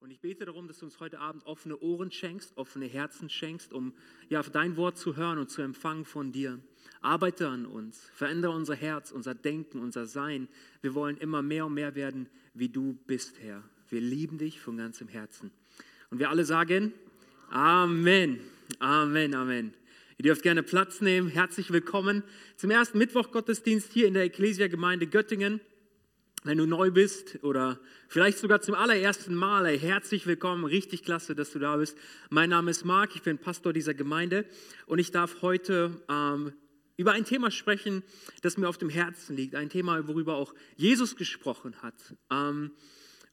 Und ich bete darum, dass du uns heute Abend offene Ohren schenkst, offene Herzen schenkst, um ja, dein Wort zu hören und zu empfangen von dir. Arbeite an uns, verändere unser Herz, unser Denken, unser Sein. Wir wollen immer mehr und mehr werden, wie du bist, Herr. Wir lieben dich von ganzem Herzen. Und wir alle sagen Amen, Amen, Amen. Ihr dürft gerne Platz nehmen. Herzlich willkommen zum ersten Mittwoch-Gottesdienst hier in der Ecclesia-Gemeinde Göttingen. Wenn du neu bist oder vielleicht sogar zum allerersten Mal, ey, herzlich willkommen, richtig klasse, dass du da bist. Mein Name ist Marc, ich bin Pastor dieser Gemeinde und ich darf heute ähm, über ein Thema sprechen, das mir auf dem Herzen liegt, ein Thema, worüber auch Jesus gesprochen hat. Ähm,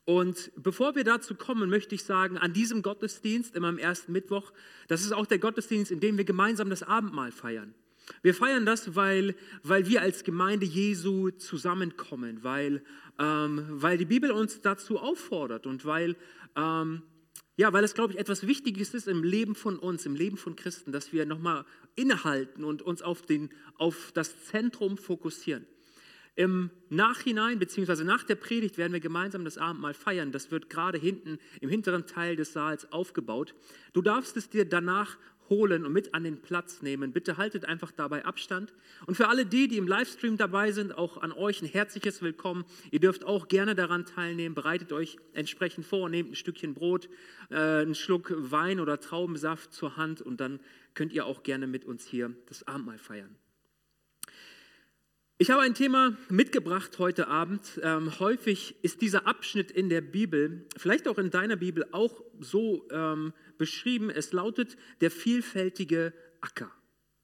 und bevor wir dazu kommen, möchte ich sagen, an diesem Gottesdienst, immer am ersten Mittwoch, das ist auch der Gottesdienst, in dem wir gemeinsam das Abendmahl feiern. Wir feiern das, weil, weil wir als Gemeinde Jesu zusammenkommen, weil, ähm, weil die Bibel uns dazu auffordert und weil, ähm, ja, weil es, glaube ich, etwas Wichtiges ist im Leben von uns, im Leben von Christen, dass wir nochmal innehalten und uns auf, den, auf das Zentrum fokussieren. Im Nachhinein, beziehungsweise nach der Predigt, werden wir gemeinsam das Abendmahl feiern. Das wird gerade hinten im hinteren Teil des Saals aufgebaut. Du darfst es dir danach holen und mit an den Platz nehmen. Bitte haltet einfach dabei Abstand. Und für alle die, die im Livestream dabei sind, auch an euch ein herzliches Willkommen. Ihr dürft auch gerne daran teilnehmen. Bereitet euch entsprechend vor, nehmt ein Stückchen Brot, äh, einen Schluck Wein oder Traubensaft zur Hand und dann könnt ihr auch gerne mit uns hier das Abendmahl feiern. Ich habe ein Thema mitgebracht heute Abend. Ähm, häufig ist dieser Abschnitt in der Bibel, vielleicht auch in deiner Bibel, auch so ähm, beschrieben. Es lautet der vielfältige Acker.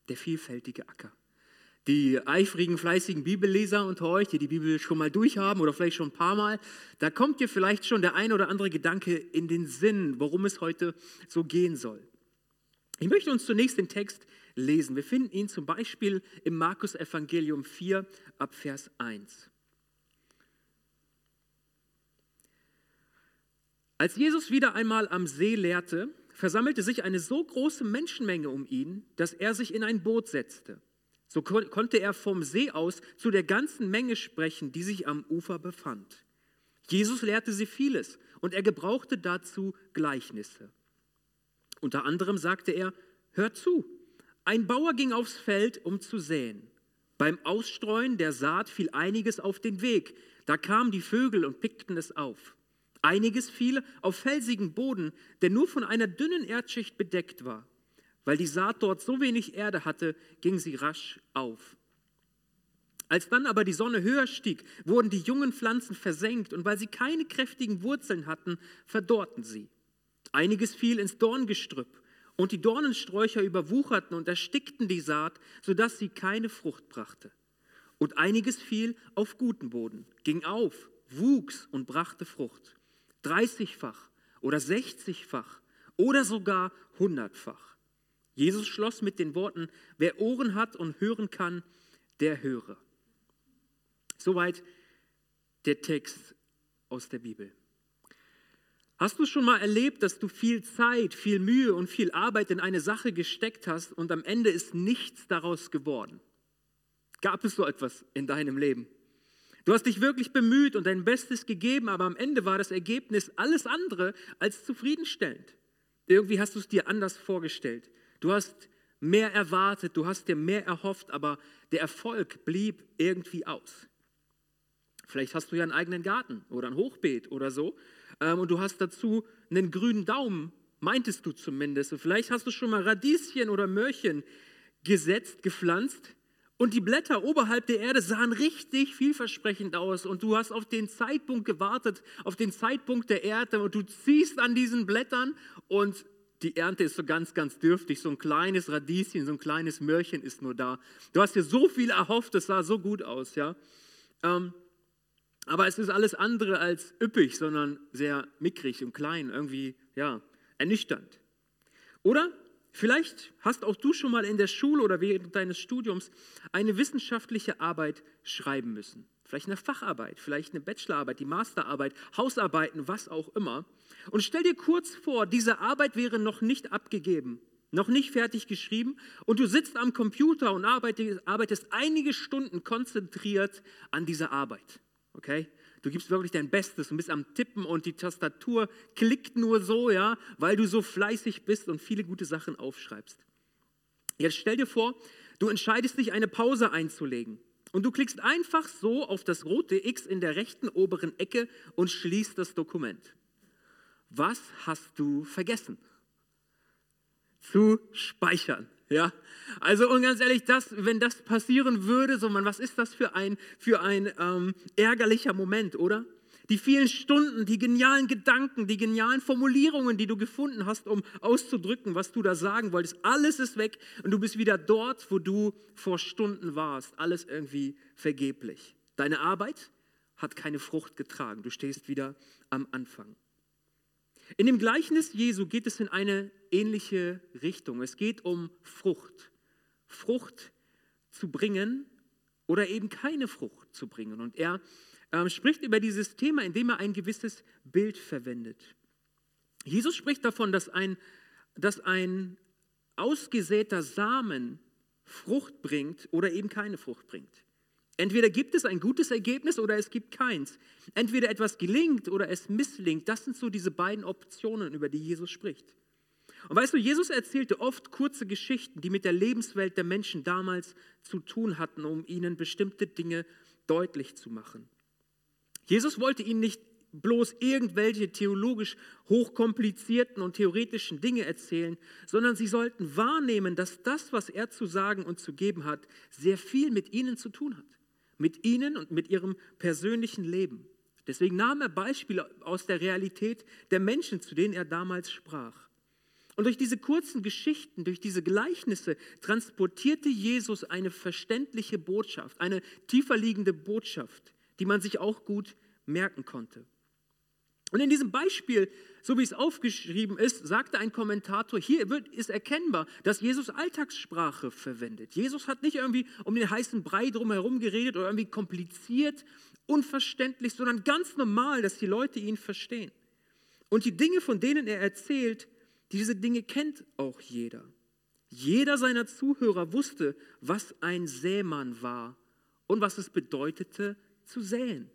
Der vielfältige Acker. Die eifrigen, fleißigen Bibelleser unter euch, die die Bibel schon mal durchhaben oder vielleicht schon ein paar Mal, da kommt dir vielleicht schon der ein oder andere Gedanke in den Sinn, worum es heute so gehen soll. Ich möchte uns zunächst den Text lesen. Wir finden ihn zum Beispiel im Markus Evangelium 4 ab Vers 1. Als Jesus wieder einmal am See lehrte, versammelte sich eine so große Menschenmenge um ihn, dass er sich in ein Boot setzte. So konnte er vom See aus zu der ganzen Menge sprechen, die sich am Ufer befand. Jesus lehrte sie vieles und er gebrauchte dazu Gleichnisse. Unter anderem sagte er, hört zu, ein Bauer ging aufs Feld, um zu säen. Beim Ausstreuen der Saat fiel einiges auf den Weg, da kamen die Vögel und pickten es auf. Einiges fiel auf felsigen Boden, der nur von einer dünnen Erdschicht bedeckt war. Weil die Saat dort so wenig Erde hatte, ging sie rasch auf. Als dann aber die Sonne höher stieg, wurden die jungen Pflanzen versenkt und weil sie keine kräftigen Wurzeln hatten, verdorrten sie. Einiges fiel ins Dorngestrüpp und die Dornensträucher überwucherten und erstickten die Saat, sodass sie keine Frucht brachte. Und einiges fiel auf guten Boden, ging auf, wuchs und brachte Frucht. 30-fach oder 60-fach oder sogar 100-fach. Jesus schloss mit den Worten, wer Ohren hat und hören kann, der höre. Soweit der Text aus der Bibel. Hast du schon mal erlebt, dass du viel Zeit, viel Mühe und viel Arbeit in eine Sache gesteckt hast und am Ende ist nichts daraus geworden? Gab es so etwas in deinem Leben? Du hast dich wirklich bemüht und dein Bestes gegeben, aber am Ende war das Ergebnis alles andere als zufriedenstellend. Irgendwie hast du es dir anders vorgestellt. Du hast mehr erwartet, du hast dir mehr erhofft, aber der Erfolg blieb irgendwie aus. Vielleicht hast du ja einen eigenen Garten oder ein Hochbeet oder so ähm, und du hast dazu einen grünen Daumen, meintest du zumindest. Und vielleicht hast du schon mal Radieschen oder Möhrchen gesetzt, gepflanzt und die Blätter oberhalb der Erde sahen richtig vielversprechend aus. Und du hast auf den Zeitpunkt gewartet, auf den Zeitpunkt der Erde. Und du ziehst an diesen Blättern und die Ernte ist so ganz, ganz dürftig. So ein kleines Radieschen, so ein kleines Möhrchen ist nur da. Du hast dir so viel erhofft, es sah so gut aus. ja. Ähm, aber es ist alles andere als üppig, sondern sehr mickrig und klein, irgendwie, ja, ernüchternd. Oder Vielleicht hast auch du schon mal in der Schule oder während deines Studiums eine wissenschaftliche Arbeit schreiben müssen. Vielleicht eine Facharbeit, vielleicht eine Bachelorarbeit, die Masterarbeit, Hausarbeiten, was auch immer. Und stell dir kurz vor, diese Arbeit wäre noch nicht abgegeben, noch nicht fertig geschrieben und du sitzt am Computer und arbeitest, einige Stunden konzentriert an dieser Arbeit. Okay? Du gibst wirklich dein Bestes und bist am Tippen und die Tastatur klickt nur so, ja, weil du so fleißig bist und viele gute Sachen aufschreibst. Jetzt stell dir vor, du entscheidest dich, eine Pause einzulegen. Und du klickst einfach so auf das rote X in der rechten oberen Ecke und schließt das Dokument. Was hast du vergessen? Zu speichern. Ja, also und ganz ehrlich, das, wenn das passieren würde, so man, was ist das für ein, für ein ähm, ärgerlicher Moment, oder? Die vielen Stunden, die genialen Gedanken, die genialen Formulierungen, die du gefunden hast, um auszudrücken, was du da sagen wolltest, alles ist weg und du bist wieder dort, wo du vor Stunden warst. Alles irgendwie vergeblich. Deine Arbeit hat keine Frucht getragen. Du stehst wieder am Anfang. In dem Gleichnis Jesu geht es in eine ähnliche Richtung. Es geht um Frucht. Frucht zu bringen oder eben keine Frucht zu bringen. Und er ähm, spricht über dieses Thema, indem er ein gewisses Bild verwendet. Jesus spricht davon, dass ein, dass ein ausgesäter Samen Frucht bringt oder eben keine Frucht bringt. Entweder gibt es ein gutes Ergebnis oder es gibt keins. Entweder etwas gelingt oder es misslingt. Das sind so diese beiden Optionen, über die Jesus spricht. Und weißt du, Jesus erzählte oft kurze Geschichten, die mit der Lebenswelt der Menschen damals zu tun hatten, um ihnen bestimmte Dinge deutlich zu machen. Jesus wollte ihnen nicht bloß irgendwelche theologisch hochkomplizierten und theoretischen Dinge erzählen, sondern sie sollten wahrnehmen, dass das, was er zu sagen und zu geben hat, sehr viel mit ihnen zu tun hat mit ihnen und mit ihrem persönlichen Leben. Deswegen nahm er Beispiele aus der Realität der Menschen, zu denen er damals sprach. Und durch diese kurzen Geschichten, durch diese Gleichnisse transportierte Jesus eine verständliche Botschaft, eine tiefer liegende Botschaft, die man sich auch gut merken konnte. Und in diesem Beispiel, so wie es aufgeschrieben ist, sagte ein Kommentator, hier wird, ist erkennbar, dass Jesus Alltagssprache verwendet. Jesus hat nicht irgendwie um den heißen Brei drumherum geredet oder irgendwie kompliziert, unverständlich, sondern ganz normal, dass die Leute ihn verstehen. Und die Dinge, von denen er erzählt, diese Dinge kennt auch jeder. Jeder seiner Zuhörer wusste, was ein Sämann war und was es bedeutete zu säen.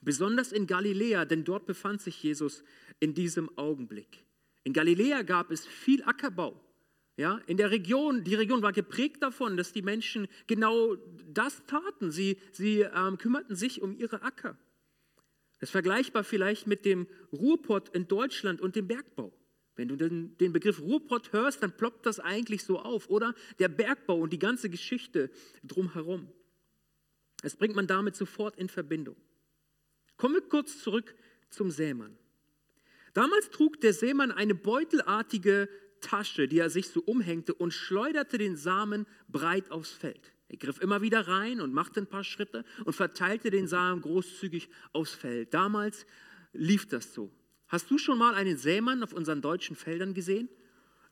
Besonders in Galiläa, denn dort befand sich Jesus in diesem Augenblick. In Galiläa gab es viel Ackerbau. Ja, in der Region, die Region war geprägt davon, dass die Menschen genau das taten. Sie, sie ähm, kümmerten sich um ihre Acker. Das ist vergleichbar vielleicht mit dem Ruhrpott in Deutschland und dem Bergbau. Wenn du den, den Begriff Ruhrpott hörst, dann ploppt das eigentlich so auf, oder? Der Bergbau und die ganze Geschichte drumherum. Das bringt man damit sofort in Verbindung. Kommen wir kurz zurück zum Sämann. Damals trug der Sämann eine beutelartige Tasche, die er sich so umhängte und schleuderte den Samen breit aufs Feld. Er griff immer wieder rein und machte ein paar Schritte und verteilte den Samen großzügig aufs Feld. Damals lief das so. Hast du schon mal einen Sämann auf unseren deutschen Feldern gesehen?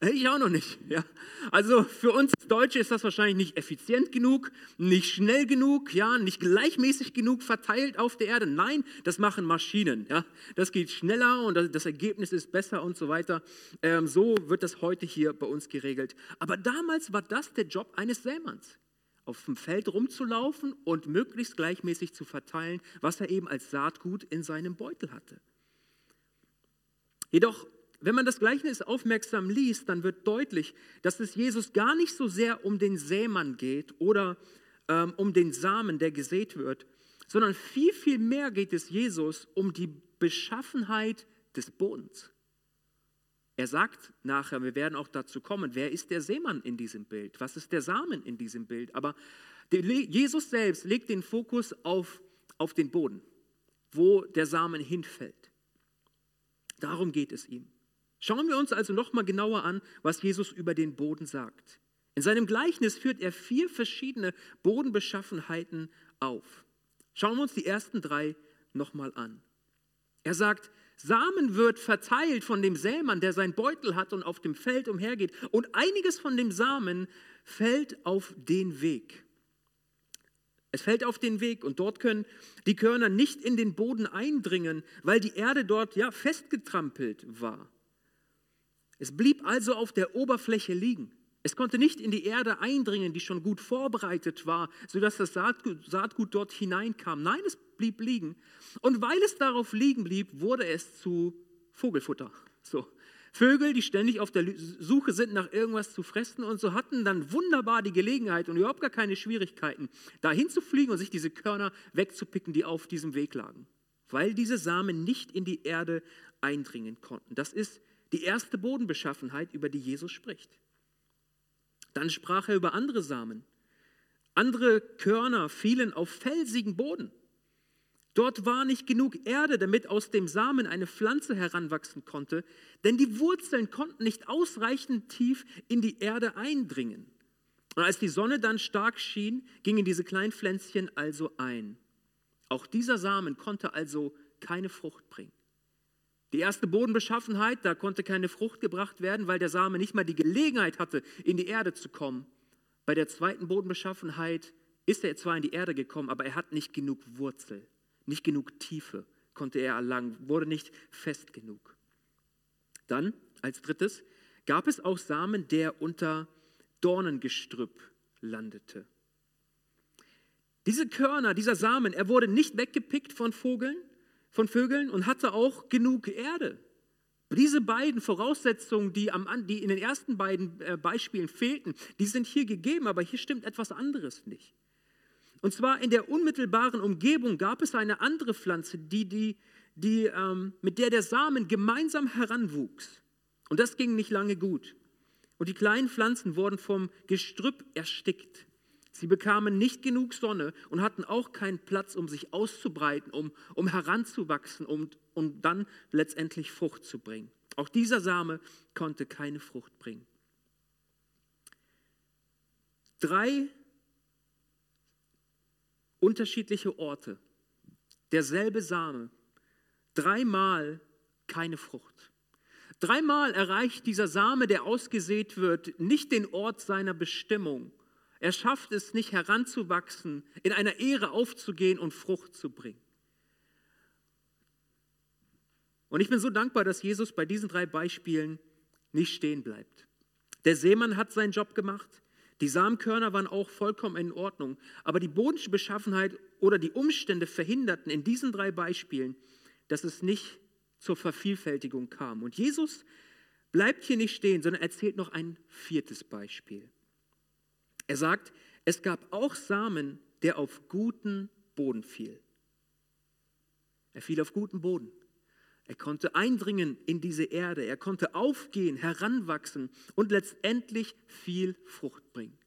Ich auch noch nicht. Ja. Also für uns Deutsche ist das wahrscheinlich nicht effizient genug, nicht schnell genug, ja, nicht gleichmäßig genug verteilt auf der Erde. Nein, das machen Maschinen. Ja. Das geht schneller und das, Ergebnis ist besser und so weiter. Ähm, so wird das heute hier bei uns geregelt. Aber damals war das der Job eines Sämanns. Auf dem Feld rumzulaufen und möglichst gleichmäßig zu verteilen, was er eben als Saatgut in seinem Beutel hatte. Jedoch wenn man das Gleichnis aufmerksam liest, dann wird deutlich, dass es Jesus gar nicht so sehr um den Sämann geht oder ähm, um den Samen, der gesät wird, sondern viel, viel mehr geht es Jesus um die Beschaffenheit des Bodens. Er sagt nachher, wir werden auch dazu kommen, wer ist der Seemann in diesem Bild? Was ist der Samen in diesem Bild? Aber Jesus selbst legt den Fokus auf, auf den Boden, wo der Samen hinfällt. Darum geht es ihm. Schauen wir uns also nochmal genauer an, was Jesus über den Boden sagt. In seinem Gleichnis führt er vier verschiedene Bodenbeschaffenheiten auf. Schauen wir uns die ersten drei nochmal an. Er sagt, Samen wird verteilt von dem Sämann, der sein Beutel hat und auf dem Feld umhergeht. Und einiges von dem Samen fällt auf den Weg. Es fällt auf den Weg und dort können die Körner nicht in den Boden eindringen, weil die Erde dort ja festgetrampelt war. Es blieb also auf der Oberfläche liegen. Es konnte nicht in die Erde eindringen, die schon gut vorbereitet war, sodass das Saatgut, Saatgut dort hineinkam. Nein, es blieb liegen. Und weil es darauf liegen blieb, wurde es zu Vogelfutter. So. Vögel, die ständig auf der Suche sind nach irgendwas zu fressen und so hatten dann wunderbar die Gelegenheit und überhaupt gar keine Schwierigkeiten, dahin zu fliegen und sich diese Körner wegzupicken, die auf diesem Weg lagen. Weil diese Samen nicht in die Erde eindringen konnten. Das ist die erste Bodenbeschaffenheit, über die Jesus spricht. Dann sprach er über andere Samen. Andere Körner fielen auf felsigen Boden. Dort war nicht genug Erde, damit aus dem Samen eine Pflanze heranwachsen konnte, denn die Wurzeln konnten nicht ausreichend tief in die Erde eindringen. Und als die Sonne dann stark schien, gingen diese kleinen Pflänzchen also ein. Auch dieser Samen konnte also keine Frucht bringen. Die erste Bodenbeschaffenheit, da konnte keine Frucht gebracht werden, weil der Same nicht mal die Gelegenheit hatte, in die Erde zu kommen. Bei der zweiten Bodenbeschaffenheit ist er zwar in die Erde gekommen, aber er hat nicht genug Wurzel. Nicht genug Tiefe konnte er erlangen, wurde nicht fest genug. Dann, als drittes, gab es auch Samen, der unter Dornengestrüpp landete. Diese Körner, dieser Samen, er wurde nicht weggepickt von Vogeln, von Vögeln und hatte auch genug Erde. Diese beiden Voraussetzungen, die, am, die in den ersten beiden äh, Beispielen fehlten, die sind hier gegeben, aber hier stimmt etwas anderes nicht. Und zwar in der unmittelbaren Umgebung gab es eine andere Pflanze, die, die, die, ähm, mit der der Samen gemeinsam heranwuchs. Und das ging nicht lange gut. Und die kleinen Pflanzen wurden vom Gestrüpp erstickt. Sie bekamen nicht genug Sonne und hatten auch keinen Platz, um sich auszubreiten, um, um heranzuwachsen, um, um dann letztendlich Frucht zu bringen. Auch dieser Same konnte keine Frucht bringen. Drei unterschiedliche Orte, derselbe Same, dreimal keine Frucht. Dreimal erreicht dieser Same, der ausgesät wird, nicht den Ort seiner Bestimmung. Er schafft es nicht heranzuwachsen, in einer Ehre aufzugehen und Frucht zu bringen. Und ich bin so dankbar, dass Jesus bei diesen drei Beispielen nicht stehen bleibt. Der Seemann hat seinen Job gemacht, die Samenkörner waren auch vollkommen in Ordnung, aber die bodische Beschaffenheit oder die Umstände verhinderten in diesen drei Beispielen, dass es nicht zur Vervielfältigung kam. Und Jesus bleibt hier nicht stehen, sondern erzählt noch ein viertes Beispiel. Er sagt, es gab auch Samen, der auf guten Boden fiel. Er fiel auf guten Boden. Er konnte eindringen in diese Erde, er konnte aufgehen, heranwachsen und letztendlich viel Frucht bringen.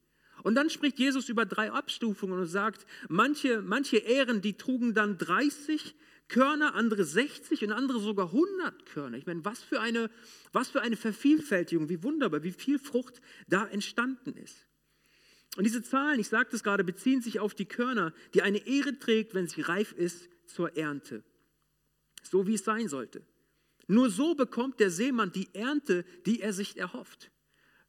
Und dann spricht Jesus über drei Abstufungen und sagt, manche, manche Ähren, die trugen dann 30 Körner, andere 60 und andere sogar 100 Körner. Ich meine, was für eine, was für eine Vervielfältigung, wie wunderbar, wie viel Frucht da entstanden ist. Und diese Zahlen, ich sagte es gerade, beziehen sich auf die Körner, die eine Ehre trägt, wenn sie reif ist zur Ernte so wie es sein sollte. Nur so bekommt der Seemann die Ernte, die er sich erhofft.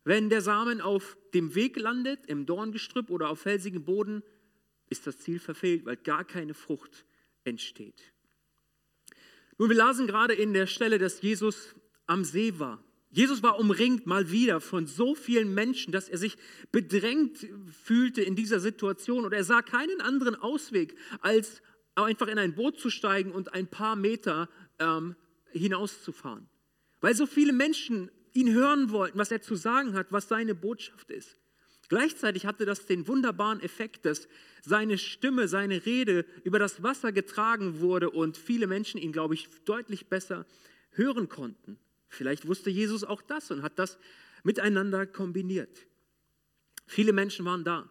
Wenn der Samen auf dem Weg landet, im Dorngestrüpp oder auf felsigem Boden, ist das Ziel verfehlt, weil gar keine Frucht entsteht. Nun, wir lasen gerade in der Stelle, dass Jesus am See war. Jesus war umringt mal wieder von so vielen Menschen, dass er sich bedrängt fühlte in dieser Situation und er sah keinen anderen Ausweg, als einfach in ein Boot zu steigen und ein paar Meter ähm, hinauszufahren. Weil so viele Menschen ihn hören wollten, was er zu sagen hat, was seine Botschaft ist. Gleichzeitig hatte das den wunderbaren Effekt, dass seine Stimme, seine Rede über das Wasser getragen wurde und viele Menschen ihn, glaube ich, deutlich besser hören konnten. Vielleicht wusste Jesus auch das und hat das miteinander kombiniert. Viele Menschen waren da.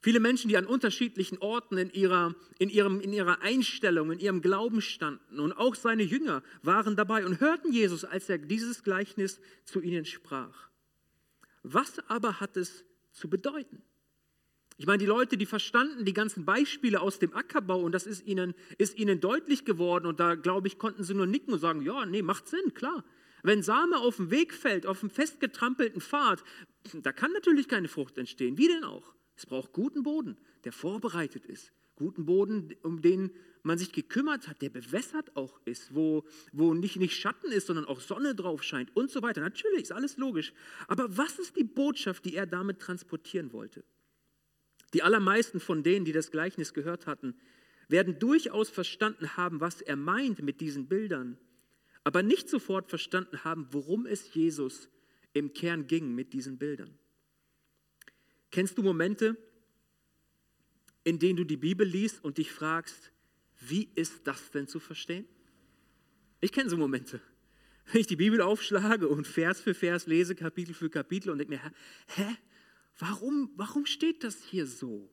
Viele Menschen, die an unterschiedlichen Orten in ihrer, in, ihrem, in ihrer Einstellung, in ihrem Glauben standen. Und auch seine Jünger waren dabei und hörten Jesus, als er dieses Gleichnis zu ihnen sprach. Was aber hat es zu bedeuten? Ich meine, die Leute, die verstanden die ganzen Beispiele aus dem Ackerbau und das ist ihnen, ist ihnen deutlich geworden und da, glaube ich, konnten sie nur nicken und sagen, ja, nee, macht Sinn, klar. Wenn Same auf dem Weg fällt, auf einem festgetrampelten Pfad, da kann natürlich keine Frucht entstehen. Wie denn auch? Es braucht guten Boden, der vorbereitet ist. Guten Boden, um den man sich gekümmert hat, der bewässert auch ist, wo, wo nicht, nicht Schatten ist, sondern auch Sonne drauf scheint und so weiter. Natürlich, ist alles logisch. Aber was ist die Botschaft, die er damit transportieren wollte? Die allermeisten von denen, die das Gleichnis gehört hatten, werden durchaus verstanden haben, was er meint mit diesen Bildern, aber nicht sofort verstanden haben, worum es Jesus im Kern ging mit diesen Bildern. Kennst du Momente, in denen du die Bibel liest und dich fragst, wie ist das denn zu verstehen? Ich kenne so Momente. Wenn ich die Bibel aufschlage und Vers für Vers lese, Kapitel für Kapitel und denke mir, hä, warum, warum steht das hier so?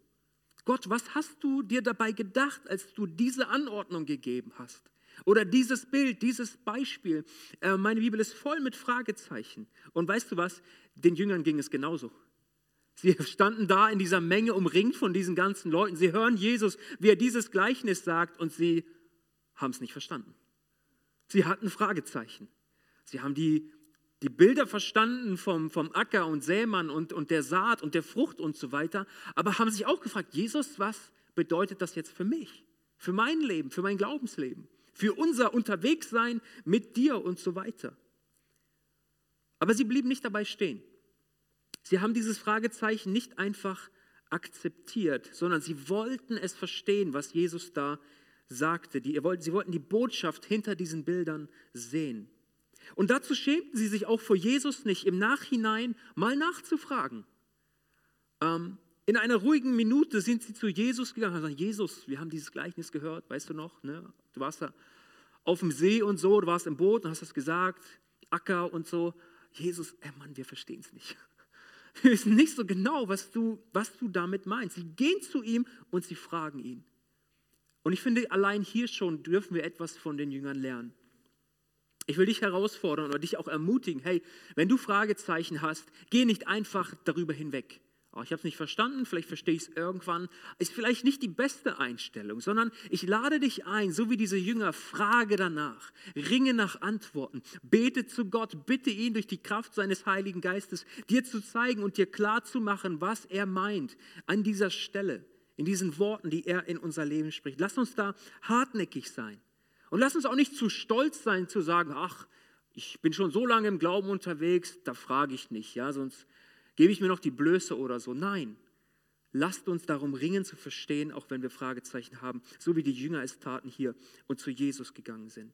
Gott, was hast du dir dabei gedacht, als du diese Anordnung gegeben hast? Oder dieses Bild, dieses Beispiel. Äh, meine Bibel ist voll mit Fragezeichen. Und weißt du was? Den Jüngern ging es genauso. Sie standen da in dieser Menge umringt von diesen ganzen Leuten. Sie hören Jesus, wie er dieses Gleichnis sagt und sie haben es nicht verstanden. Sie hatten Fragezeichen. Sie haben die, die Bilder verstanden vom, vom Acker und Sämann und, und der Saat und der Frucht und so weiter, aber haben sich auch gefragt, Jesus, was bedeutet das jetzt für mich, für mein Leben, für mein Glaubensleben, für unser Unterwegssein mit dir und so weiter. Aber sie blieben nicht dabei stehen. Sie haben dieses Fragezeichen nicht einfach akzeptiert, sondern sie wollten es verstehen, was Jesus da sagte. sie wollten die Botschaft hinter diesen Bildern sehen. Und dazu schämten sie sich auch vor Jesus nicht, im Nachhinein mal nachzufragen. Ähm, in einer ruhigen Minute sind sie zu Jesus gegangen und gesagt, Jesus, wir haben dieses Gleichnis gehört, weißt du noch? Ne? Du warst da auf dem See und so, du warst im Boot und hast das gesagt, Acker und so. Jesus, ey Mann, wir verstehen es nicht. Wir wissen nicht so genau, was du, was du damit meinst. Sie gehen zu ihm und sie fragen ihn. Und ich finde, allein hier schon dürfen wir etwas von den Jüngern lernen. Ich will dich herausfordern oder dich auch ermutigen, hey, wenn du Fragezeichen hast, geh nicht einfach darüber hinweg. Oh, ich habe es nicht verstanden, vielleicht verstehe ich es irgendwann. Ist vielleicht nicht die beste Einstellung, sondern ich lade dich ein, so wie diese Jünger, frage danach, ringe nach Antworten, bete zu Gott, bitte ihn durch die Kraft seines Heiligen Geistes, dir zu zeigen und dir klar zu machen, was er meint an dieser Stelle, in diesen Worten, die er in unser Leben spricht. Lass uns da hartnäckig sein. Und lass uns auch nicht zu stolz sein, zu sagen, ach, ich bin schon so lange im Glauben unterwegs, da frage ich nicht, ja, sonst Gebe ich mir noch die Blöße oder so? Nein. Lasst uns darum ringen zu verstehen, auch wenn wir Fragezeichen haben, so wie die Jünger es taten hier und zu Jesus gegangen sind.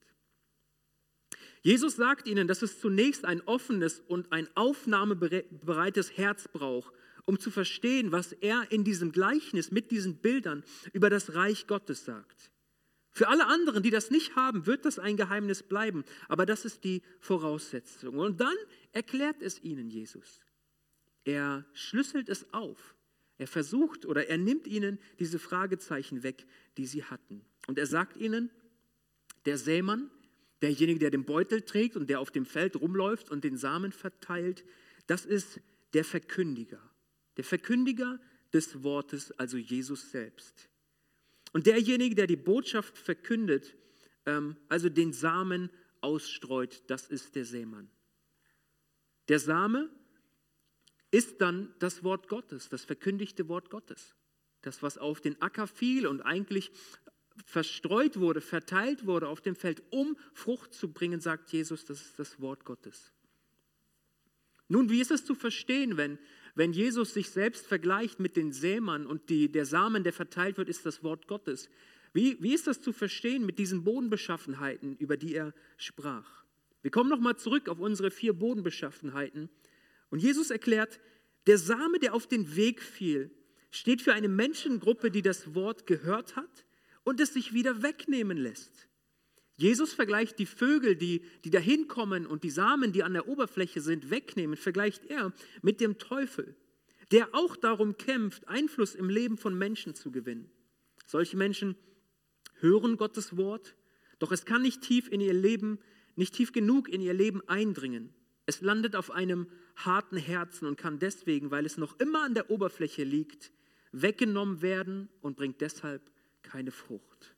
Jesus sagt ihnen, dass es zunächst ein offenes und ein aufnahmebereites Herz braucht, um zu verstehen, was er in diesem Gleichnis mit diesen Bildern über das Reich Gottes sagt. Für alle anderen, die das nicht haben, wird das ein Geheimnis bleiben, aber das ist die Voraussetzung. Und dann erklärt es ihnen Jesus. Er schlüsselt es auf. Er versucht oder er nimmt ihnen diese Fragezeichen weg, die sie hatten. Und er sagt ihnen, der Sämann, derjenige, der den Beutel trägt und der auf dem Feld rumläuft und den Samen verteilt, das ist der Verkündiger. Der Verkündiger des Wortes, also Jesus selbst. Und derjenige, der die Botschaft verkündet, ähm, also den Samen ausstreut, das ist der Sämann. Der Same ist dann das Wort Gottes, das verkündigte Wort Gottes. Das, was auf den Acker fiel und eigentlich verstreut wurde, verteilt wurde auf dem Feld, um Frucht zu bringen, sagt Jesus, das ist das Wort Gottes. Nun, wie ist es zu verstehen, wenn, wenn Jesus sich selbst vergleicht mit den Sämern und die, der Samen, der verteilt wird, ist das Wort Gottes? Wie, wie ist das zu verstehen mit diesen Bodenbeschaffenheiten, über die er sprach? Wir kommen nochmal zurück auf unsere vier Bodenbeschaffenheiten und Jesus erklärt, der Same, der auf den Weg fiel, steht für eine Menschengruppe, die das Wort gehört hat und es sich wieder wegnehmen lässt. Jesus vergleicht die Vögel, die, die dahin kommen und die Samen, die an der Oberfläche sind, wegnehmen, vergleicht er mit dem Teufel, der auch darum kämpft, Einfluss im Leben von Menschen zu gewinnen. Solche Menschen hören Gottes Wort, doch es kann nicht tief in ihr Leben, nicht tief genug in ihr Leben eindringen. Es landet auf einem harten Herzen und kann deswegen, weil es noch immer an der Oberfläche liegt, weggenommen werden und bringt deshalb keine Frucht.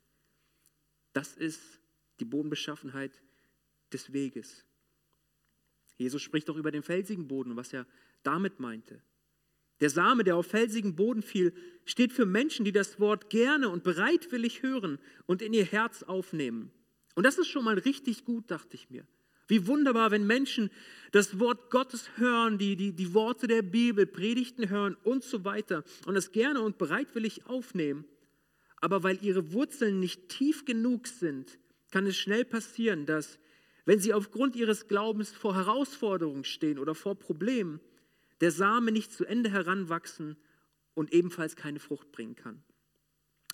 Das ist die Bodenbeschaffenheit des Weges. Jesus spricht auch über den felsigen Boden, was er damit meinte. Der Same, der auf felsigen Boden fiel, steht für Menschen, die das Wort gerne und bereitwillig hören und in ihr Herz aufnehmen. Und das ist schon mal richtig gut, dachte ich mir. Wie wunderbar, wenn Menschen das Wort Gottes hören, die, die, die Worte der Bibel, Predigten hören und so weiter und es gerne und bereitwillig aufnehmen. Aber weil ihre Wurzeln nicht tief genug sind, kann es schnell passieren, dass, wenn sie aufgrund ihres Glaubens vor Herausforderungen stehen oder vor Problemen, der Same nicht zu Ende heranwachsen und ebenfalls keine Frucht bringen kann.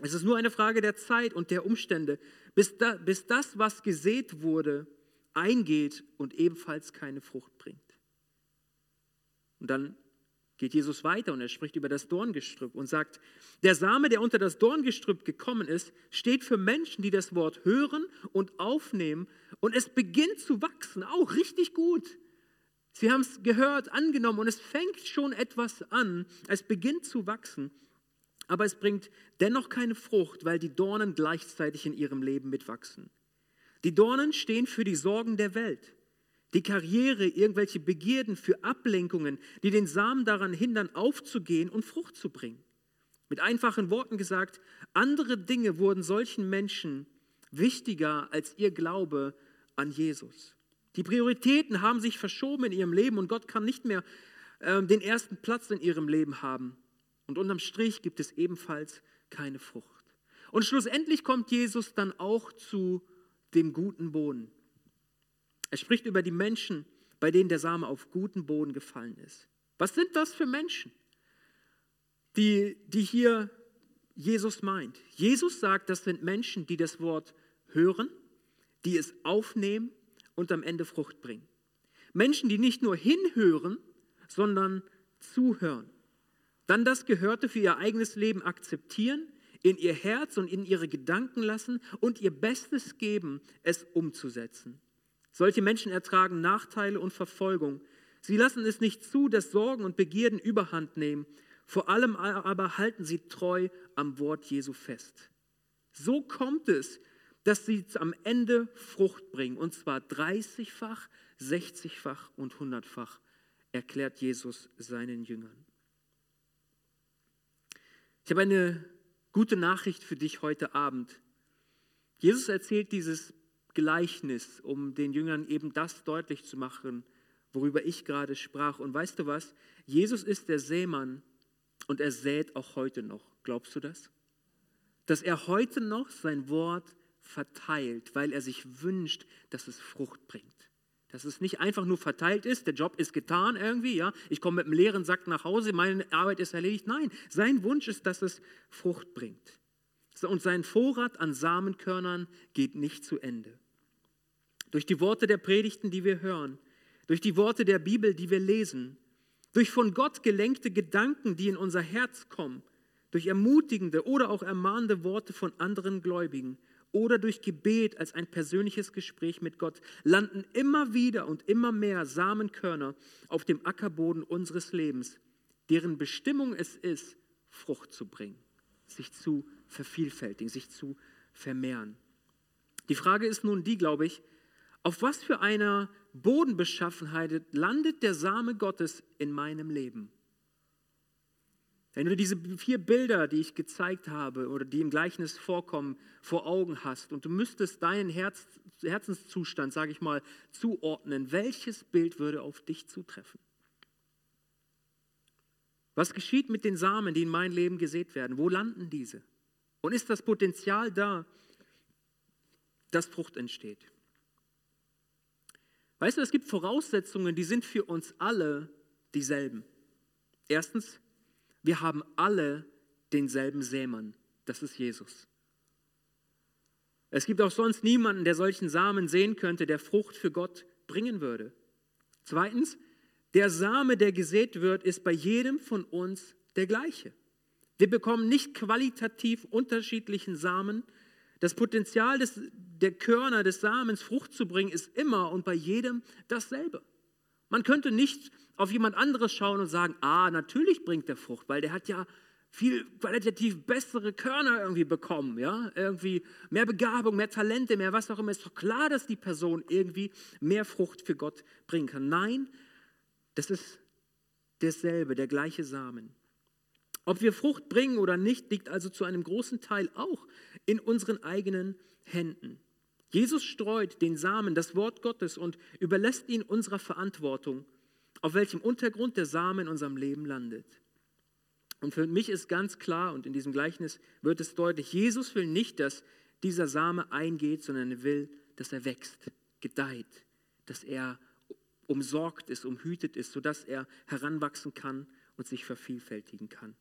Es ist nur eine Frage der Zeit und der Umstände, bis, da, bis das, was gesät wurde, eingeht und ebenfalls keine Frucht bringt. Und dann geht Jesus weiter und er spricht über das Dorngestrüpp und sagt, der Same, der unter das Dorngestrüpp gekommen ist, steht für Menschen, die das Wort hören und aufnehmen und es beginnt zu wachsen, auch richtig gut. Sie haben es gehört, angenommen und es fängt schon etwas an, es beginnt zu wachsen, aber es bringt dennoch keine Frucht, weil die Dornen gleichzeitig in ihrem Leben mitwachsen. Die Dornen stehen für die Sorgen der Welt, die Karriere, irgendwelche Begierden für Ablenkungen, die den Samen daran hindern, aufzugehen und Frucht zu bringen. Mit einfachen Worten gesagt, andere Dinge wurden solchen Menschen wichtiger als ihr Glaube an Jesus. Die Prioritäten haben sich verschoben in ihrem Leben und Gott kann nicht mehr äh, den ersten Platz in ihrem Leben haben. Und unterm Strich gibt es ebenfalls keine Frucht. Und schlussendlich kommt Jesus dann auch zu dem guten Boden. Er spricht über die Menschen, bei denen der Same auf guten Boden gefallen ist. Was sind das für Menschen, die, die hier Jesus meint? Jesus sagt, das sind Menschen, die das Wort hören, die es aufnehmen und am Ende Frucht bringen. Menschen, die nicht nur hinhören, sondern zuhören. Dann das Gehörte für ihr eigenes Leben akzeptieren in ihr Herz und in ihre Gedanken lassen und ihr Bestes geben, es umzusetzen. Solche Menschen ertragen Nachteile und Verfolgung. Sie lassen es nicht zu, dass Sorgen und Begierden überhand nehmen. Vor allem aber halten sie treu am Wort Jesu fest. So kommt es, dass sie am Ende Frucht bringen, und zwar 30-fach, 60-fach und 100-fach, erklärt Jesus seinen Jüngern. Ich habe eine gute Nachricht für dich heute Abend. Jesus erzählt dieses Gleichnis, um den Jüngern eben das deutlich zu machen, worüber ich gerade sprach. Und weißt du was? Jesus ist der Sämann und er sät auch heute noch. Glaubst du das? Dass er heute noch sein Wort verteilt, weil er sich wünscht, dass es Frucht bringt. Dass es nicht einfach nur verteilt ist, der Job ist getan irgendwie, ja, ich komme mit einem leeren Sack nach Hause, meine Arbeit ist erledigt. Nein, sein Wunsch ist, dass es Frucht bringt. Und sein Vorrat an Samenkörnern geht nicht zu Ende. Durch die Worte der Predigten, die wir hören, durch die Worte der Bibel, die wir lesen, durch von Gott gelenkte Gedanken, die in unser Herz kommen, durch ermutigende oder auch ermahnende Worte von anderen Gläubigen oder durch Gebet als ein persönliches Gespräch mit Gott landen immer wieder und immer mehr Samenkörner auf dem Ackerboden unseres Lebens, deren Bestimmung es ist, Frucht zu bringen, sich zu vervielfältigen, sich zu vermehren. Die Frage ist nun die, glaube ich, auf was für einer Bodenbeschaffenheit landet der Same Gottes in meinem Leben? Wenn du diese vier Bilder, die ich gezeigt habe oder die im Gleichnis vorkommen, vor Augen hast und du müsstest deinen Herz, Herzenszustand, sage ich mal, zuordnen, welches Bild würde auf dich zutreffen? Was geschieht mit den Samen, die in mein Leben gesät werden? Wo landen diese? Und ist das Potenzial da, dass Frucht entsteht? Weißt du, es gibt Voraussetzungen, die sind für uns alle dieselben. Erstens, wir haben alle denselben Sämann. Das ist Jesus. Es gibt auch sonst niemanden, der solchen Samen sehen könnte, der Frucht für Gott bringen würde. Zweitens, der Same, der gesät wird, ist bei jedem von uns der gleiche. Wir bekommen nicht qualitativ unterschiedlichen Samen. Das Potenzial des, der Körner des Samens Frucht zu bringen, ist immer und bei jedem dasselbe. Man könnte nicht auf jemand anderes schauen und sagen, ah, natürlich bringt der Frucht, weil der hat ja viel qualitativ bessere Körner irgendwie bekommen, ja, irgendwie mehr Begabung, mehr Talente, mehr was auch immer. Ist doch klar, dass die Person irgendwie mehr Frucht für Gott bringen kann. Nein, das ist derselbe, der gleiche Samen. Ob wir Frucht bringen oder nicht, liegt also zu einem großen Teil auch in unseren eigenen Händen. Jesus streut den Samen, das Wort Gottes, und überlässt ihn unserer Verantwortung, auf welchem Untergrund der Samen in unserem Leben landet. Und für mich ist ganz klar, und in diesem Gleichnis wird es deutlich, Jesus will nicht, dass dieser Same eingeht, sondern er will, dass er wächst, gedeiht, dass er umsorgt ist, umhütet ist, sodass er heranwachsen kann und sich vervielfältigen kann.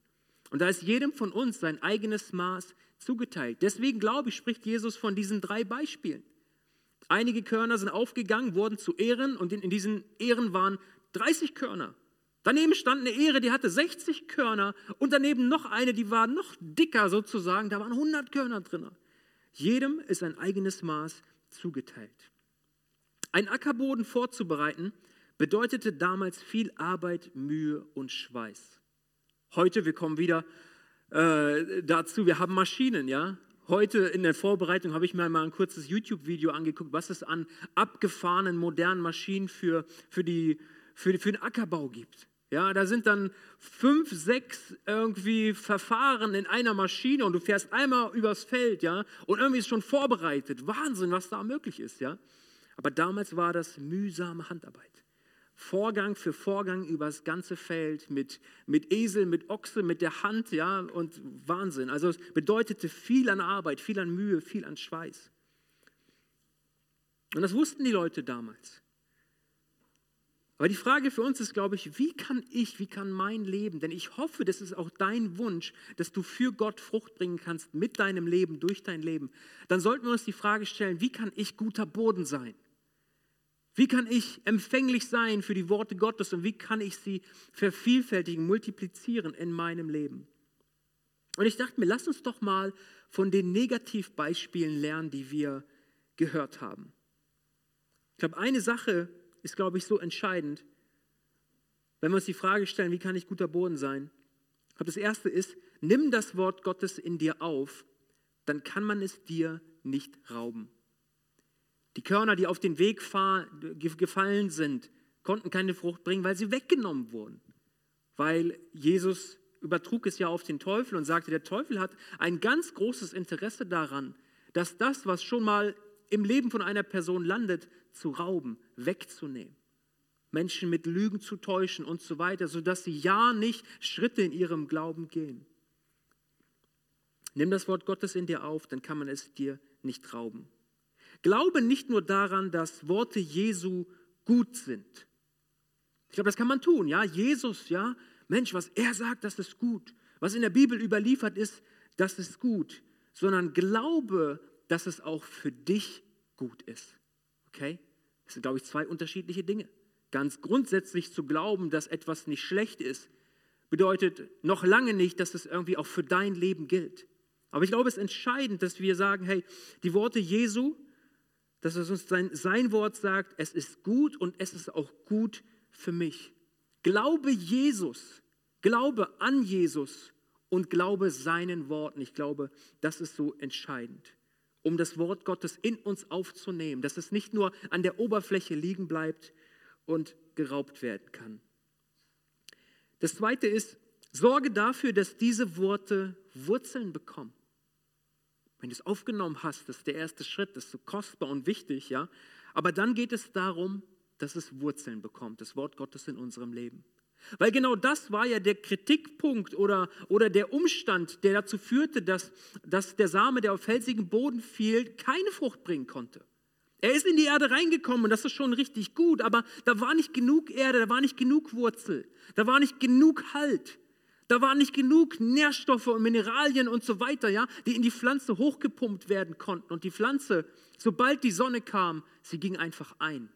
Und da ist jedem von uns sein eigenes Maß zugeteilt. Deswegen glaube ich, spricht Jesus von diesen drei Beispielen. Einige Körner sind aufgegangen, wurden zu Ehren und in, diesen Ehren waren 30 Körner. Daneben stand eine Ehre, die hatte 60 Körner und daneben noch eine, die war noch dicker sozusagen, da waren 100 Körner drin. Jedem ist ein eigenes Maß zugeteilt. Ein Ackerboden vorzubereiten bedeutete damals viel Arbeit, Mühe und Schweiß. Heute, wir kommen wieder äh, dazu, wir haben Maschinen, ja. Heute in der Vorbereitung habe ich mir mal ein kurzes YouTube-Video angeguckt, was es an abgefahrenen modernen Maschinen für, für, die, für, für den Ackerbau gibt. Ja, da sind dann fünf, sechs irgendwie Verfahren in einer Maschine und du fährst einmal übers Feld, ja, und irgendwie ist schon vorbereitet. Wahnsinn, was da möglich ist, ja. Aber damals war das mühsame Handarbeit. Vorgang für Vorgang über das ganze Feld mit, mit Esel, mit Ochse, mit der Hand, ja, und Wahnsinn. Also es bedeutete viel an Arbeit, viel an Mühe, viel an Schweiß. Und das wussten die Leute damals. Aber die Frage für uns ist, glaube ich, wie kann ich, wie kann mein Leben, denn ich hoffe, das ist auch dein Wunsch, dass du für Gott Frucht bringen kannst mit deinem Leben, durch dein Leben. Dann sollten wir uns die Frage stellen, wie kann ich guter Boden sein? Wie kann ich empfänglich sein für die Worte Gottes und wie kann ich sie vervielfältigen, multiplizieren in meinem Leben? Und ich dachte mir, lass uns doch mal von den Negativbeispielen lernen, die wir gehört haben. Ich glaube, eine Sache ist, glaube ich, so entscheidend, wenn wir uns die Frage stellen, wie kann ich guter Boden sein? Ich glaube, das Erste ist, nimm das Wort Gottes in dir auf, dann kann man es dir nicht rauben. Die Körner, die auf den Weg gefallen sind, konnten keine Frucht bringen, weil sie weggenommen wurden. Weil Jesus übertrug es ja auf den Teufel und sagte, der Teufel hat ein ganz großes Interesse daran, dass das, was schon mal im Leben von einer Person landet, zu rauben, wegzunehmen. Menschen mit Lügen zu täuschen und so weiter, sodass sie ja nicht Schritte in ihrem Glauben gehen. Nimm das Wort Gottes in dir auf, dann kann man es dir nicht rauben. Glaube nicht nur daran, dass Worte Jesu gut sind. Ich glaube, das kann man tun, ja. Jesus, ja, Mensch, was er sagt, das ist gut. Was in der Bibel überliefert ist, das ist gut. Sondern glaube, dass es auch für dich gut ist. Okay? Das sind, glaube ich, zwei unterschiedliche Dinge. Ganz grundsätzlich zu glauben, dass etwas nicht schlecht ist, bedeutet noch lange nicht, dass es irgendwie auch für dein Leben gilt. Aber ich glaube, es ist entscheidend, dass wir sagen, hey, die Worte Jesu, dass es uns sein, sein Wort sagt, es ist gut und es ist auch gut für mich. Glaube Jesus, glaube an Jesus und glaube seinen Worten. Ich glaube, das ist so entscheidend, um das Wort Gottes in uns aufzunehmen, dass es nicht nur an der Oberfläche liegen bleibt und geraubt werden kann. Das zweite ist, sorge dafür, dass diese Worte Wurzeln bekommen. Wenn du es aufgenommen hast, das ist der erste Schritt, das ist so kostbar und wichtig, ja. Aber dann geht es darum, dass es Wurzeln bekommt, das Wort Gottes in unserem Leben. Weil genau das war ja der Kritikpunkt oder, oder der Umstand, der dazu führte, dass, dass der Same, der auf felsigen Boden fiel, keine Frucht bringen konnte. Er ist in die Erde reingekommen und das ist schon richtig gut, aber da war nicht genug Erde, da war nicht genug Wurzel, da war nicht genug Halt. Da waren nicht genug Nährstoffe und Mineralien und so weiter, ja, die in die Pflanze hochgepumpt werden konnten. Und die Pflanze, sobald die Sonne kam, sie ging einfach ein.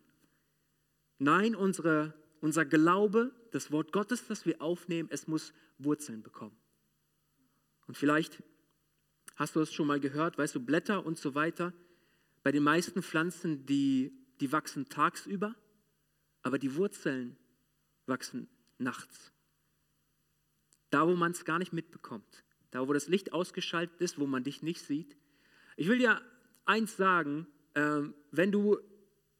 Nein, unsere, unser Glaube, das Wort Gottes, das wir aufnehmen, es muss Wurzeln bekommen. Und vielleicht hast du es schon mal gehört, weißt du, Blätter und so weiter. Bei den meisten Pflanzen, die, die wachsen tagsüber, aber die Wurzeln wachsen nachts. Da, wo man es gar nicht mitbekommt. Da, wo das Licht ausgeschaltet ist, wo man dich nicht sieht. Ich will dir eins sagen, ähm, wenn du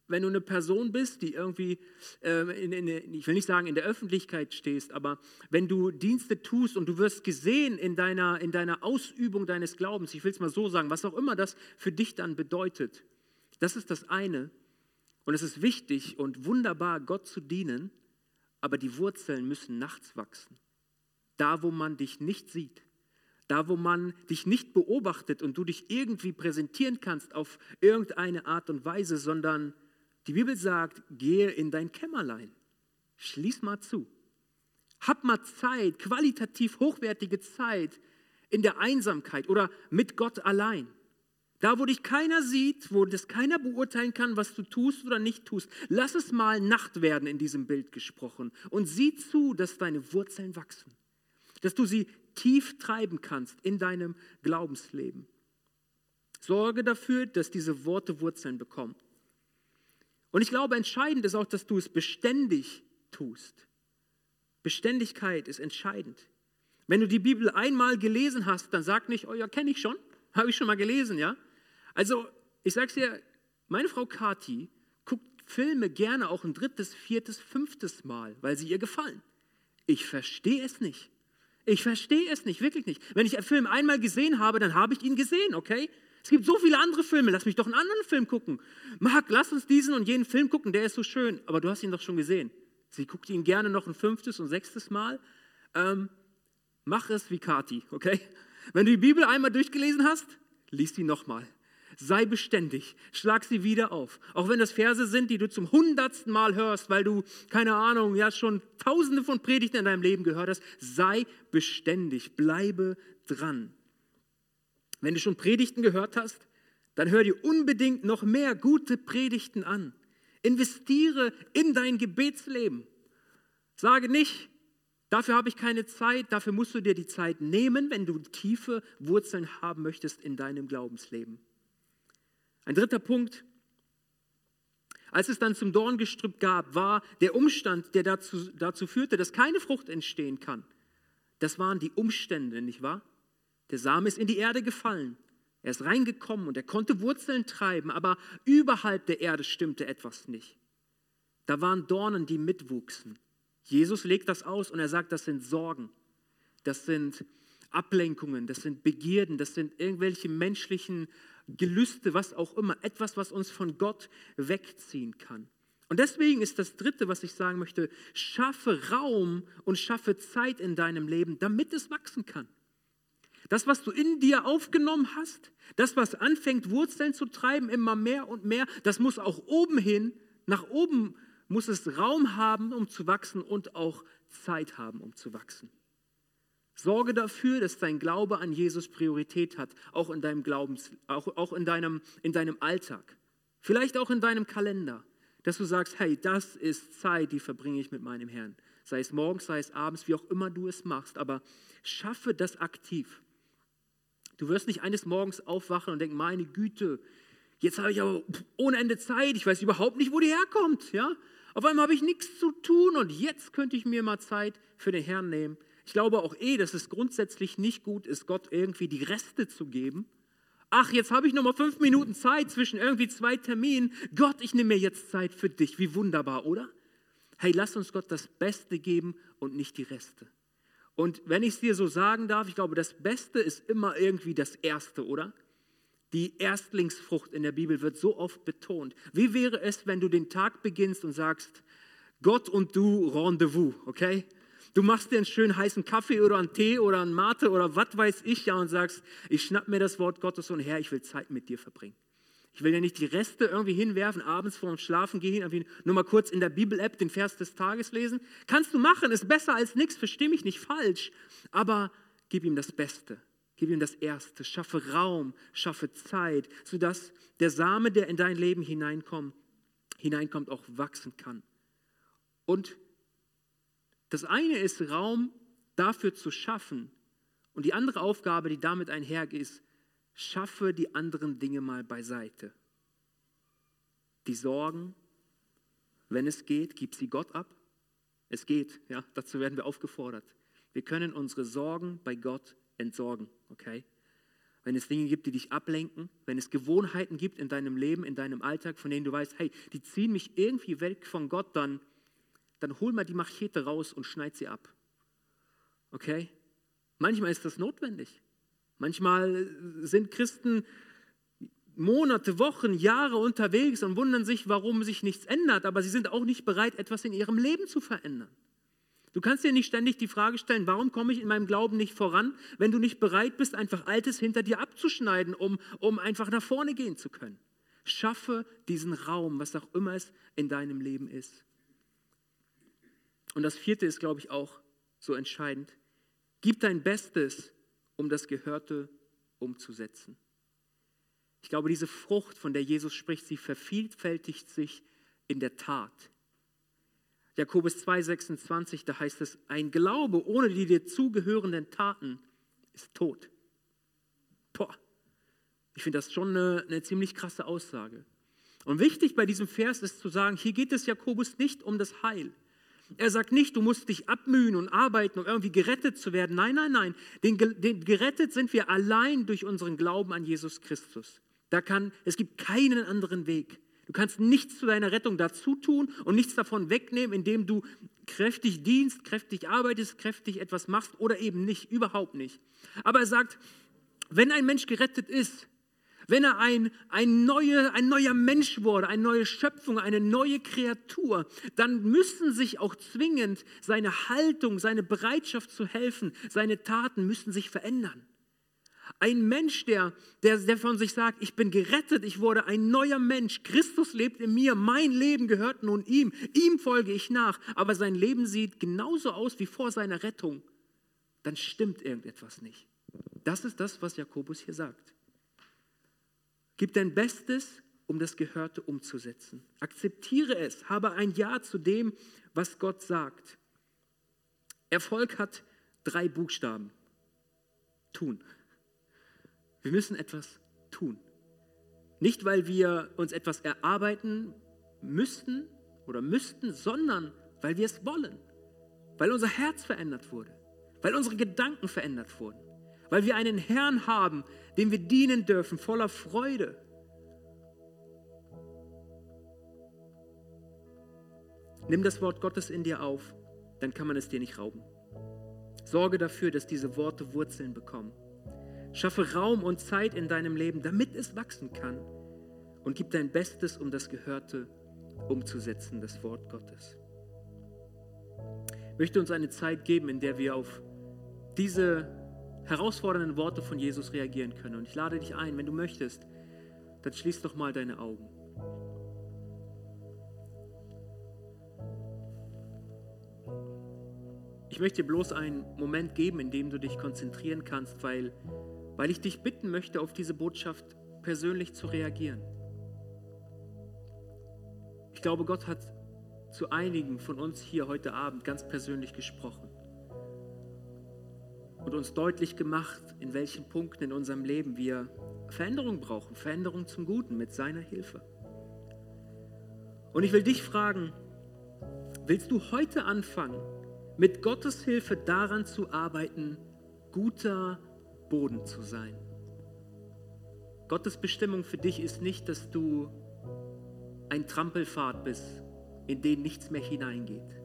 wenn du eine Person bist, die irgendwie, äh, in, in, ich will nicht sagen in der Öffentlichkeit stehst, aber wenn du Dienste tust und du wirst gesehen in deiner, in deiner Ausübung deines Glaubens, ich will es mal so sagen, was auch immer das für dich dann bedeutet, das ist das eine. Und es ist wichtig und wunderbar, Gott zu dienen, aber die Wurzeln müssen nachts wachsen. Da, wo man dich nicht sieht da wo man dich nicht beobachtet und du dich irgendwie präsentieren kannst auf irgendeine Art und Weise, sondern die Bibel sagt, gehe in dein Kämmerlein, schließ mal zu. Hab mal Zeit, qualitativ hochwertige Zeit in der Einsamkeit oder mit Gott allein. Da, wo dich keiner sieht, wo das keiner beurteilen kann, was du tust oder nicht tust. Lass es mal Nacht werden in diesem Bild gesprochen und sieh zu, dass deine Wurzeln wachsen. Dass du sie tief treiben kannst in deinem Glaubensleben. Sorge dafür, dass diese Worte Wurzeln bekommen. Und ich glaube, entscheidend ist auch, dass du es beständig tust. Beständigkeit ist entscheidend. Wenn du die Bibel einmal gelesen hast, dann sag nicht, oh ja, kenne ich schon, habe ich schon mal gelesen, ja? Also, ich sage es dir, meine Frau Kati guckt Filme gerne auch ein drittes, viertes, fünftes Mal, weil sie ihr gefallen. Ich verstehe es nicht. Ich verstehe es nicht, wirklich nicht. Wenn ich einen Film einmal gesehen habe, dann habe ich ihn gesehen, okay? Es gibt so viele andere Filme, lass mich doch einen anderen Film gucken. Marc, lass uns diesen und jenen Film gucken, der ist so schön, aber du hast ihn doch schon gesehen. Sie guckt ihn gerne noch ein fünftes und sechstes Mal. Ähm, mach es wie Kati, okay? Wenn du die Bibel einmal durchgelesen hast, lies sie nochmal sei beständig, schlag sie wieder auf. Auch wenn das Verse sind, die du zum hundertsten Mal hörst, weil du, keine Ahnung, ja schon tausende von Predigten in deinem Leben gehört hast, sei beständig, bleibe dran. Wenn du schon Predigten gehört hast, dann hör dir unbedingt noch mehr gute Predigten an. Investiere in dein Gebetsleben. Sage nicht, dafür habe ich keine Zeit, dafür musst du dir die Zeit nehmen, wenn du tiefe Wurzeln haben möchtest in deinem Glaubensleben. Ein dritter Punkt. Als es dann zum Dorngestrüpp gab, war der Umstand, der dazu, dazu führte, dass keine Frucht entstehen kann. Das waren die Umstände, nicht wahr? Der Same ist in die Erde gefallen. Er ist reingekommen und er konnte Wurzeln treiben, aber überhalb der Erde stimmte etwas nicht. Da waren Dornen, die mitwuchsen. Jesus legt das aus und er sagt, das sind Sorgen, das sind Ablenkungen, das sind Begierden, das sind irgendwelche menschlichen Gelüste, was auch immer, etwas, was uns von Gott wegziehen kann. Und deswegen ist das Dritte, was ich sagen möchte, schaffe Raum und schaffe Zeit in deinem Leben, damit es wachsen kann. Das, was du in dir aufgenommen hast, das, was anfängt, Wurzeln zu treiben, immer mehr und mehr, das muss auch oben hin, nach oben muss es Raum haben, um zu wachsen und auch Zeit haben, um zu wachsen. Sorge dafür, dass dein Glaube an Jesus Priorität hat, auch in deinem Glaubens, auch, auch in, deinem, in deinem Alltag. Vielleicht auch in deinem Kalender, dass du sagst, hey, das ist Zeit, die verbringe ich mit meinem Herrn. Sei es morgens, sei es abends, wie auch immer du es machst, aber schaffe das aktiv. Du wirst nicht eines Morgens aufwachen und denken, meine Güte, jetzt habe ich aber ohne Ende Zeit, ich weiß überhaupt nicht, wo die herkommt. Ja? Auf einmal habe ich nichts zu tun und jetzt könnte ich mir mal Zeit für den Herrn nehmen. Ich glaube auch eh, dass es grundsätzlich nicht gut ist, Gott irgendwie die Reste zu geben. Ach, jetzt habe ich noch mal fünf Minuten Zeit zwischen irgendwie zwei Terminen. Gott, ich nehme mir jetzt Zeit für dich. Wie wunderbar, oder? Hey, lass uns Gott das Beste geben und nicht die Reste. Und wenn ich es dir so sagen darf, ich glaube, das Beste ist immer irgendwie das Erste, oder? Die Erstlingsfrucht in der Bibel wird so oft betont. Wie wäre es, wenn du den Tag beginnst und sagst, Gott und du Rendezvous, okay? Du machst dir einen schönen heißen Kaffee oder einen Tee oder einen Mate oder was weiß ich ja und sagst, ich schnapp mir das Wort Gottes und Herr, ich will Zeit mit dir verbringen. Ich will ja nicht die Reste irgendwie hinwerfen, abends vor dem Schlafen gehen, nur mal kurz in der Bibel-App den Vers des Tages lesen. Kannst du machen, ist besser als nichts, verstehe mich nicht falsch, aber gib ihm das Beste. Gib ihm das Erste, schaffe Raum, schaffe Zeit, sodass der Same, der in dein Leben hineinkommt, hineinkommt, auch wachsen kann. Und das eine ist Raum dafür zu schaffen und die andere Aufgabe, die damit einhergeht, ist, schaffe die anderen Dinge mal beiseite. Die Sorgen, wenn es geht, gib sie Gott ab. Es geht, ja, dazu werden wir aufgefordert. Wir können unsere Sorgen bei Gott entsorgen, okay? wenn es Dinge gibt, die dich ablenken, wenn es Gewohnheiten gibt in deinem Leben, in deinem Alltag, von denen du weißt, hey, die ziehen mich irgendwie weg von Gott, dann, dann hol mal die Machete raus und schneid sie ab. Okay? Manchmal ist das notwendig. Manchmal sind Christen Monate, Wochen, Jahre unterwegs und wundern sich, warum sich nichts ändert, aber sie sind auch nicht bereit, etwas in ihrem Leben zu verändern. Du kannst dir nicht ständig die Frage stellen, warum komme ich in meinem Glauben nicht voran, wenn du nicht bereit bist, einfach Altes hinter dir abzuschneiden, um, um einfach nach vorne gehen zu können. Schaffe diesen Raum, was auch immer es in deinem Leben ist. Und das vierte ist, glaube ich, auch so entscheidend. Gib dein Bestes, um das Gehörte umzusetzen. Ich glaube, diese Frucht, von der Jesus spricht, sie vervielfältigt sich in der Tat. Jakobus 2,26, da heißt es, ein Glaube ohne die dir zugehörenden Taten ist tot. Boah, ich finde das schon eine, eine ziemlich krasse Aussage. Und wichtig bei diesem Vers ist zu sagen, hier geht es Jakobus nicht um das Heil. Er sagt nicht, du musst dich abmühen und arbeiten, um irgendwie gerettet zu werden. Nein, nein, nein. Den, den, gerettet sind wir allein durch unseren Glauben an Jesus Christus. Da kann, es gibt keinen anderen Weg. Du kannst nichts zu deiner Rettung dazu tun und nichts davon wegnehmen, indem du kräftig dienst, kräftig arbeitest, kräftig etwas machst oder eben nicht, überhaupt nicht. Aber er sagt, wenn ein Mensch gerettet ist, wenn er ein, ein, neue, ein neuer Mensch wurde, eine neue Schöpfung, eine neue Kreatur, dann müssen sich auch zwingend seine Haltung, seine Bereitschaft zu helfen, seine Taten müssen sich verändern. Ein Mensch, der, der, der von sich sagt, ich bin gerettet, ich wurde ein neuer Mensch, Christus lebt in mir, mein Leben gehört nun ihm, ihm folge ich nach, aber sein Leben sieht genauso aus wie vor seiner Rettung, dann stimmt irgendetwas nicht. Das ist das, was Jakobus hier sagt. Gib dein Bestes, um das Gehörte umzusetzen. Akzeptiere es, habe ein Ja zu dem, was Gott sagt. Erfolg hat drei Buchstaben. Tun. Wir müssen etwas tun. Nicht, weil wir uns etwas erarbeiten müssten oder müssten, sondern weil wir es wollen. Weil unser Herz verändert wurde. Weil unsere Gedanken verändert wurden. Weil wir einen Herrn haben, dem wir dienen dürfen, voller Freude. Nimm das Wort Gottes in dir auf, dann kann man es dir nicht rauben. Sorge dafür, dass diese Worte Wurzeln bekommen. Schaffe Raum und Zeit in deinem Leben, damit es wachsen kann. Und gib dein Bestes, um das Gehörte umzusetzen, das Wort Gottes. Ich möchte uns eine Zeit geben, in der wir auf diese herausfordernden Worte von Jesus reagieren können. Und ich lade dich ein, wenn du möchtest, dann schließ doch mal deine Augen. Ich möchte bloß einen Moment geben, in dem du dich konzentrieren kannst, weil weil ich dich bitten möchte, auf diese Botschaft persönlich zu reagieren. Ich glaube, Gott hat zu einigen von uns hier heute Abend ganz persönlich gesprochen und uns deutlich gemacht, in welchen Punkten in unserem Leben wir Veränderung brauchen, Veränderung zum Guten mit seiner Hilfe. Und ich will dich fragen, willst du heute anfangen, mit Gottes Hilfe daran zu arbeiten, guter Boden zu sein. Gottes Bestimmung für dich ist nicht, dass du ein Trampelpfad bist, in den nichts mehr hineingeht.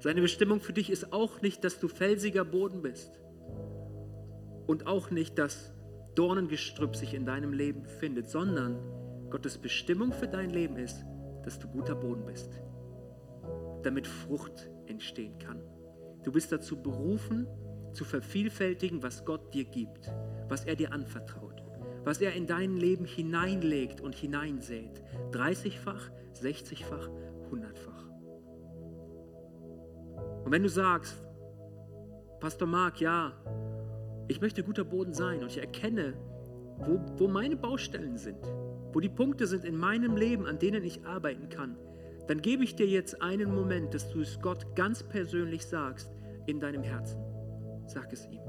Seine Bestimmung für dich ist auch nicht, dass du felsiger Boden bist und auch nicht, dass Dornengestrüpp sich in deinem Leben befindet, sondern Gottes Bestimmung für dein Leben ist, dass du guter Boden bist, damit Frucht entstehen kann. Du bist dazu berufen, zu vervielfältigen, was Gott dir gibt, was er dir anvertraut, was er in dein Leben hineinlegt und hineinsät. 30-fach, 60-fach, 100-fach. Und wenn du sagst, Pastor Mark, ja, ich möchte guter Boden sein und ich erkenne, wo, wo meine Baustellen sind, wo die Punkte sind in meinem Leben, an denen ich arbeiten kann, dann gebe ich dir jetzt einen Moment, dass du es Gott ganz persönlich sagst in deinem Herzen. Sag es ihm.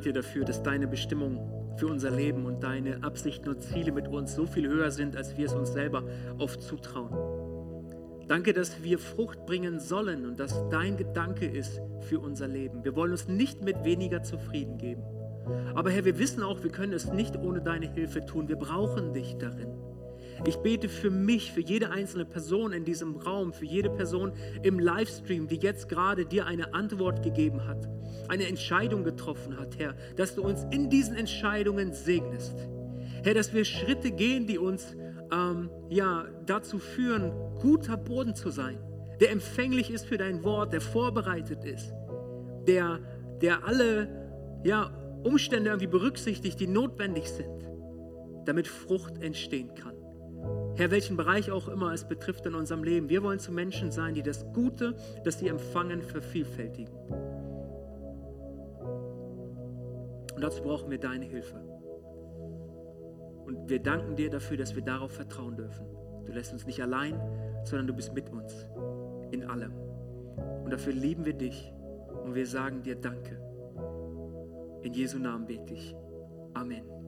Danke dir dafür, dass deine Bestimmung für unser Leben und deine Absichten und Ziele mit uns so viel höher sind, als wir es uns selber oft zutrauen. Danke, dass wir Frucht bringen sollen und dass dein Gedanke ist für unser Leben. Wir wollen uns nicht mit weniger zufrieden geben. Aber Herr, wir wissen auch, wir können es nicht ohne deine Hilfe tun. Wir brauchen dich darin. Ich bete für mich, für jede einzelne Person in diesem Raum, für jede Person im Livestream, die jetzt gerade dir eine Antwort gegeben hat, eine Entscheidung getroffen hat, Herr, dass du uns in diesen Entscheidungen segnest. Herr, dass wir Schritte gehen, die uns ähm, ja, dazu führen, guter Boden zu sein, der empfänglich ist für dein Wort, der vorbereitet ist, der, der alle ja, Umstände irgendwie berücksichtigt, die notwendig sind, damit Frucht entstehen kann. Herr, welchen Bereich auch immer es betrifft in unserem Leben, wir wollen zu Menschen sein, die das Gute, das sie empfangen, vervielfältigen. Und dazu brauchen wir deine Hilfe. Und wir danken dir dafür, dass wir darauf vertrauen dürfen. Du lässt uns nicht allein, sondern du bist mit uns in allem. Und dafür lieben wir dich und wir sagen dir Danke. In Jesu Namen bete ich. Amen.